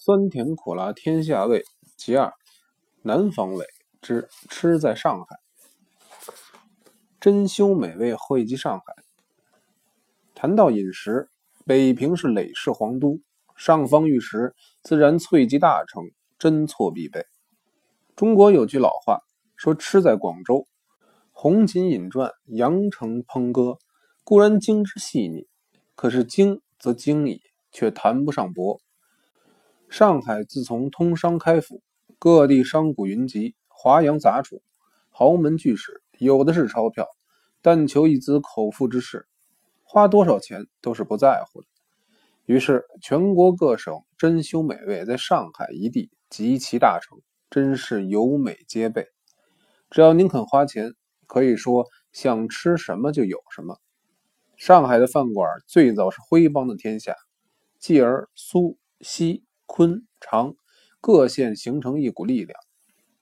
酸甜苦辣天下味，其二，南方味之吃在上海，珍馐美味汇集上海。谈到饮食，北平是累世皇都，上方玉石自然萃集大成，珍错必备。中国有句老话说：“吃在广州，红锦饮馔，羊城烹歌，固然精致细腻，可是精则精矣，却谈不上博。”上海自从通商开府，各地商贾云集，华洋杂处，豪门巨贾有的是钞票，但求一兹口腹之事，花多少钱都是不在乎的。于是，全国各省珍馐美味在上海一地极其大成，真是有美皆备。只要您肯花钱，可以说想吃什么就有什么。上海的饭馆最早是徽帮的天下，继而苏西。昆长各县形成一股力量，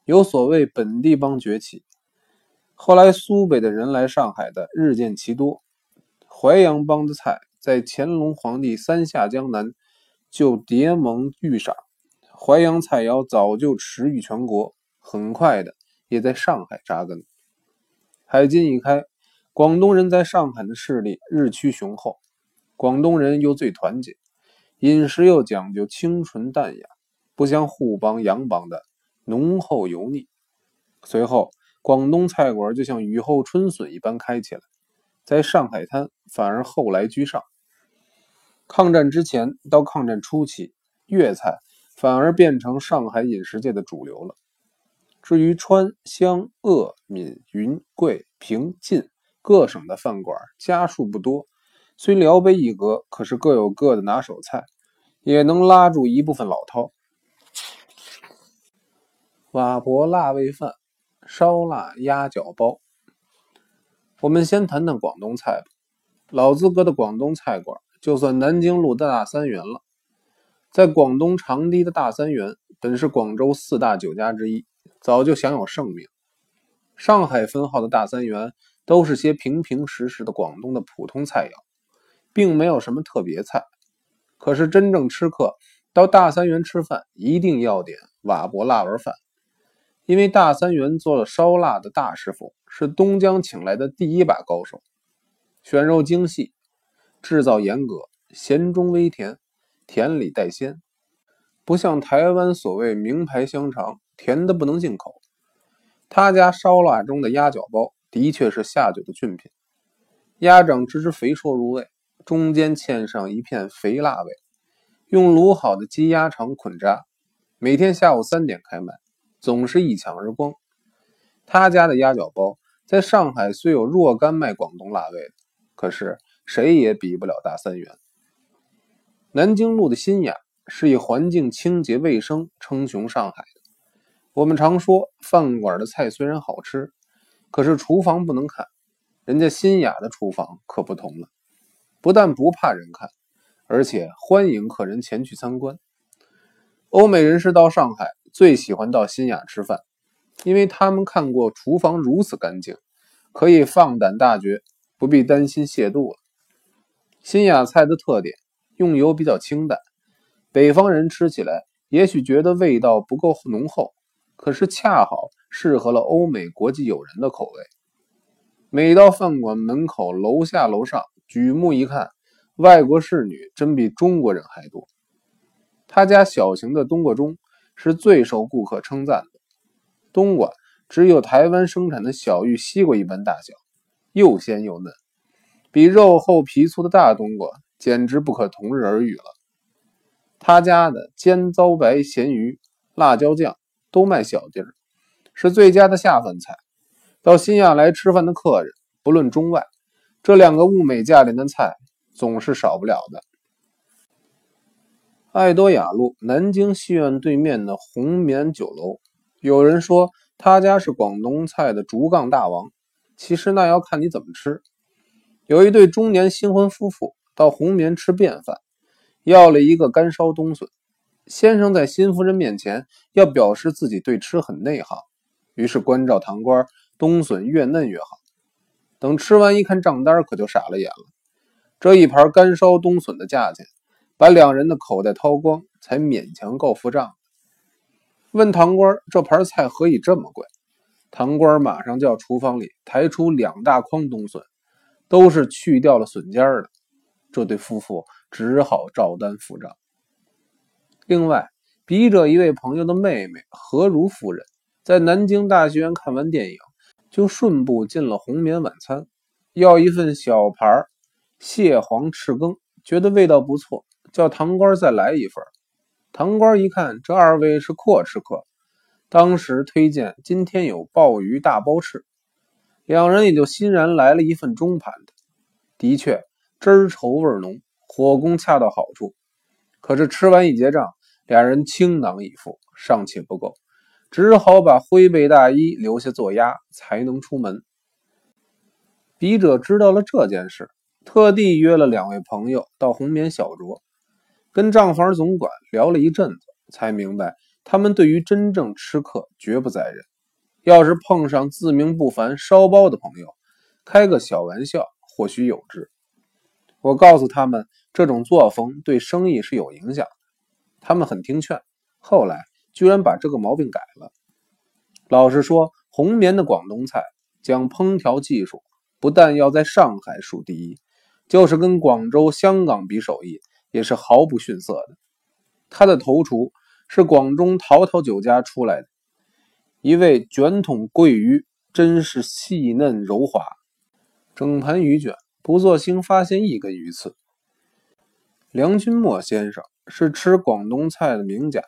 有所谓本地帮崛起。后来苏北的人来上海的日渐其多，淮阳帮的菜在乾隆皇帝三下江南就结盟遇上，淮阳菜肴早就驰誉全国，很快的也在上海扎根。海禁一开，广东人在上海的势力日趋雄厚，广东人又最团结。饮食又讲究清纯淡雅，不像沪帮、洋帮的浓厚油腻。随后，广东菜馆就像雨后春笋一般开起来，在上海滩反而后来居上。抗战之前到抗战初期，粤菜反而变成上海饮食界的主流了。至于川湘鄂闽云贵平晋各省的饭馆，家数不多。虽辽北一格，可是各有各的拿手菜，也能拉住一部分老饕。瓦博辣味饭、烧腊鸭脚包。我们先谈谈广东菜吧。老资格的广东菜馆，就算南京路的大三元了。在广东长堤的大三元，本是广州四大酒家之一，早就享有盛名。上海分号的大三元，都是些平平实实的广东的普通菜肴。并没有什么特别菜，可是真正吃客到大三元吃饭，一定要点瓦博辣味饭，因为大三元做了烧腊的大师傅是东江请来的第一把高手，选肉精细，制造严格，咸中微甜，甜里带鲜，不像台湾所谓名牌香肠，甜的不能进口。他家烧腊中的鸭脚包的确是下酒的俊品，鸭掌汁汁肥硕入味。中间嵌上一片肥辣味，用卤好的鸡鸭肠捆扎，每天下午三点开卖，总是一抢而光。他家的鸭脚包在上海虽有若干卖广东辣味的，可是谁也比不了大三元。南京路的新雅是以环境清洁卫生称雄上海的。我们常说饭馆的菜虽然好吃，可是厨房不能看，人家新雅的厨房可不同了。不但不怕人看，而且欢迎客人前去参观。欧美人士到上海最喜欢到新雅吃饭，因为他们看过厨房如此干净，可以放胆大嚼，不必担心亵渎了。新雅菜的特点，用油比较清淡，北方人吃起来也许觉得味道不够浓厚，可是恰好适合了欧美国际友人的口味。每到饭馆门口，楼下楼上。举目一看，外国侍女真比中国人还多。他家小型的冬瓜盅是最受顾客称赞的。冬瓜只有台湾生产的小玉西瓜一般大小，又鲜又嫩，比肉厚皮粗的大冬瓜简直不可同日而语了。他家的尖糟白咸鱼、辣椒酱都卖小碟儿，是最佳的下饭菜。到新亚来吃饭的客人，不论中外。这两个物美价廉的菜总是少不了的。爱多雅路南京戏院对面的红棉酒楼，有人说他家是广东菜的竹杠大王，其实那要看你怎么吃。有一对中年新婚夫妇到红棉吃便饭，要了一个干烧冬笋。先生在新夫人面前要表示自己对吃很内行，于是关照堂倌，冬笋越嫩越好。等吃完一看账单，可就傻了眼了。这一盘干烧冬笋的价钱，把两人的口袋掏光，才勉强够付账。问堂官：“这盘菜何以这么贵？”堂官马上叫厨房里抬出两大筐冬笋，都是去掉了笋尖的。这对夫妇只好照单付账。另外，笔者一位朋友的妹妹何如夫人，在南京大学院看完电影，就顺步进了红棉晚餐，要一份小盘蟹黄翅羹，觉得味道不错，叫堂官再来一份。堂官一看，这二位是阔吃客，当时推荐今天有鲍鱼大包翅，两人也就欣然来了一份中盘的。的确，汁儿稠味浓，火功恰到好处。可是吃完一结账。俩人倾囊以赴，尚且不够，只好把灰背大衣留下做押，才能出门。笔者知道了这件事，特地约了两位朋友到红棉小酌，跟账房总管聊了一阵子，才明白他们对于真正吃客绝不在人。要是碰上自命不凡烧包的朋友，开个小玩笑或许有之。我告诉他们，这种作风对生意是有影响的。他们很听劝，后来居然把这个毛病改了。老实说，红棉的广东菜讲烹调技术，不但要在上海数第一，就是跟广州、香港比手艺，也是毫不逊色的。他的头厨是广中陶陶酒家出来的一位卷筒桂鱼，真是细嫩柔滑，整盘鱼卷不做腥，发现一根鱼刺。梁君墨先生。是吃广东菜的名家。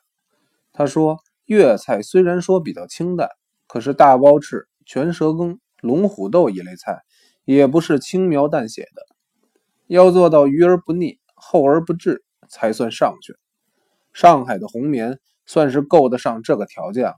他说，粤菜虽然说比较清淡，可是大包翅、全蛇羹、龙虎斗一类菜，也不是轻描淡写的，要做到鱼而不腻、厚而不滞，才算上去。上海的红棉算是够得上这个条件了。